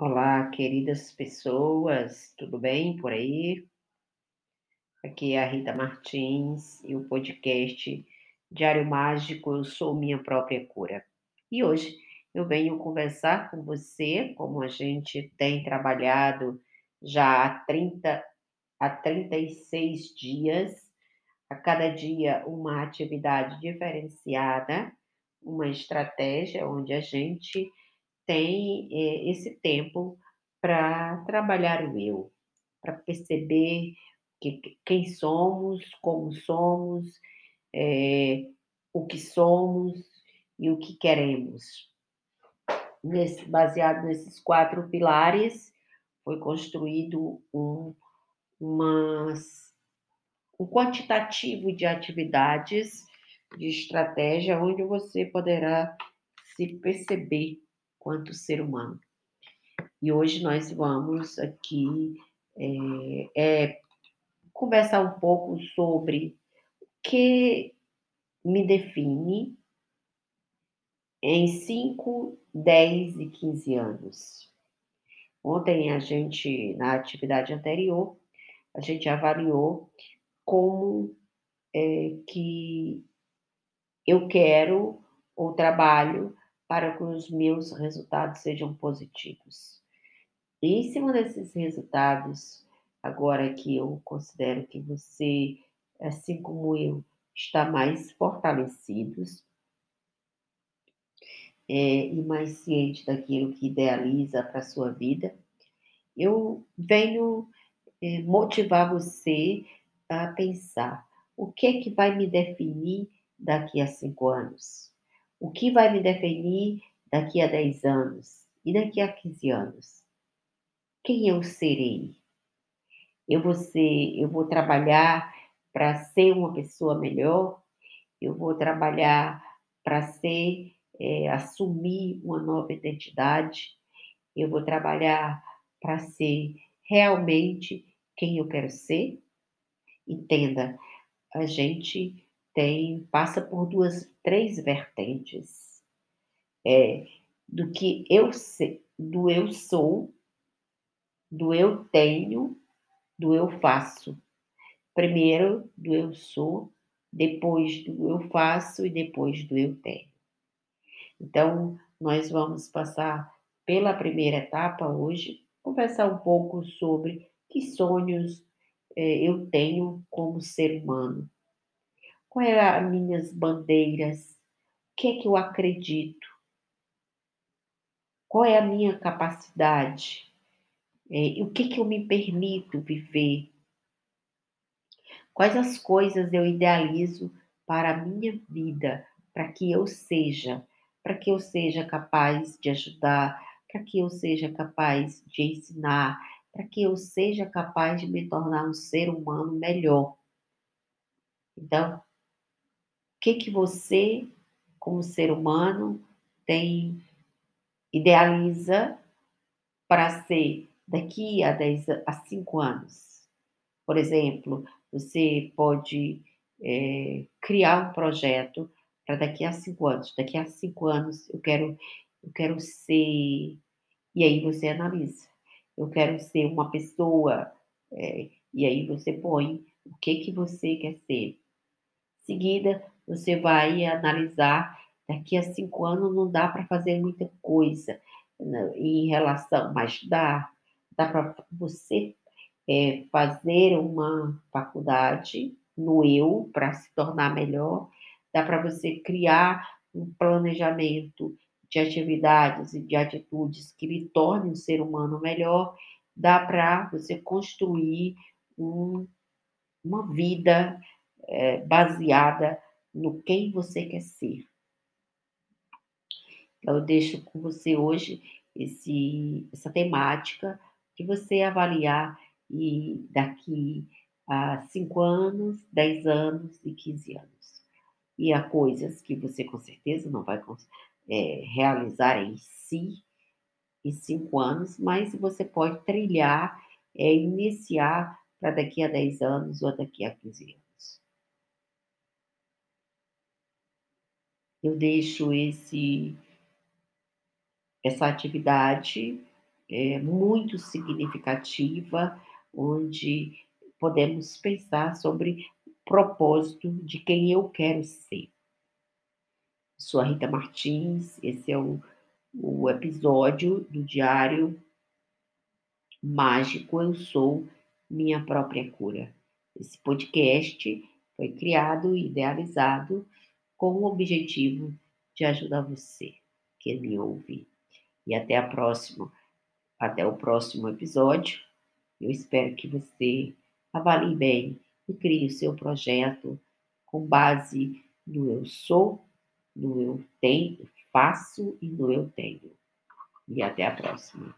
Olá, queridas pessoas, tudo bem por aí? Aqui é a Rita Martins e o podcast Diário Mágico Eu Sou Minha Própria Cura. E hoje eu venho conversar com você, como a gente tem trabalhado já há 30 a 36 dias, a cada dia uma atividade diferenciada, uma estratégia onde a gente tem eh, esse tempo para trabalhar o eu, para perceber que, quem somos, como somos, eh, o que somos e o que queremos. Nesse, baseado nesses quatro pilares, foi construído um, um quantitativo de atividades, de estratégia, onde você poderá se perceber quanto ser humano. E hoje nós vamos aqui é, é, conversar um pouco sobre o que me define em 5, 10 e 15 anos. Ontem a gente, na atividade anterior, a gente avaliou como é, que eu quero ou trabalho para que os meus resultados sejam positivos. E em cima desses resultados, agora que eu considero que você, assim como eu, está mais fortalecidos é, e mais ciente daquilo que idealiza para a sua vida, eu venho é, motivar você a pensar o que é que vai me definir daqui a cinco anos o que vai me definir daqui a 10 anos e daqui a 15 anos? Quem eu serei? Eu vou ser, eu vou trabalhar para ser uma pessoa melhor? Eu vou trabalhar para ser, é, assumir uma nova identidade? Eu vou trabalhar para ser realmente quem eu quero ser? Entenda, a gente tem passa por duas, três vertentes. É, do que eu sei, do eu sou, do eu tenho, do eu faço. Primeiro do eu sou, depois do eu faço e depois do eu tenho. Então, nós vamos passar pela primeira etapa hoje, conversar um pouco sobre que sonhos é, eu tenho como ser humano Quais são as minhas bandeiras? O que é que eu acredito? Qual é a minha capacidade? É, o que, é que eu me permito viver? Quais as coisas eu idealizo para a minha vida, para que eu seja, para que eu seja capaz de ajudar, para que eu seja capaz de ensinar, para que eu seja capaz de me tornar um ser humano melhor. Então, que que você, como ser humano, tem idealiza para ser daqui a 10 a 5 anos? Por exemplo, você pode é, criar um projeto para daqui a cinco anos. Daqui a cinco anos eu quero, eu quero ser. E aí você analisa. Eu quero ser uma pessoa. É, e aí você põe o que que você quer ser. Seguida, você vai analisar daqui a cinco anos não dá para fazer muita coisa né, em relação, mas dá, dá para você é, fazer uma faculdade no eu para se tornar melhor, dá para você criar um planejamento de atividades e de atitudes que lhe tornem um ser humano melhor, dá para você construir um, uma vida é, baseada no quem você quer ser. Então, eu deixo com você hoje esse, essa temática de você avaliar e daqui a 5 anos, 10 anos e 15 anos. E há coisas que você com certeza não vai é, realizar em si em 5 anos, mas você pode trilhar, é, iniciar para daqui a 10 anos ou daqui a 15 anos. Eu deixo esse essa atividade é, muito significativa, onde podemos pensar sobre o propósito de quem eu quero ser. Sou a Rita Martins, esse é o, o episódio do Diário Mágico Eu Sou Minha Própria Cura. Esse podcast foi criado e idealizado com o objetivo de ajudar você que me ouve. E até a próxima, até o próximo episódio. Eu espero que você avalie bem e crie o seu projeto com base no eu sou, no eu tenho, faço e no eu tenho. E até a próxima.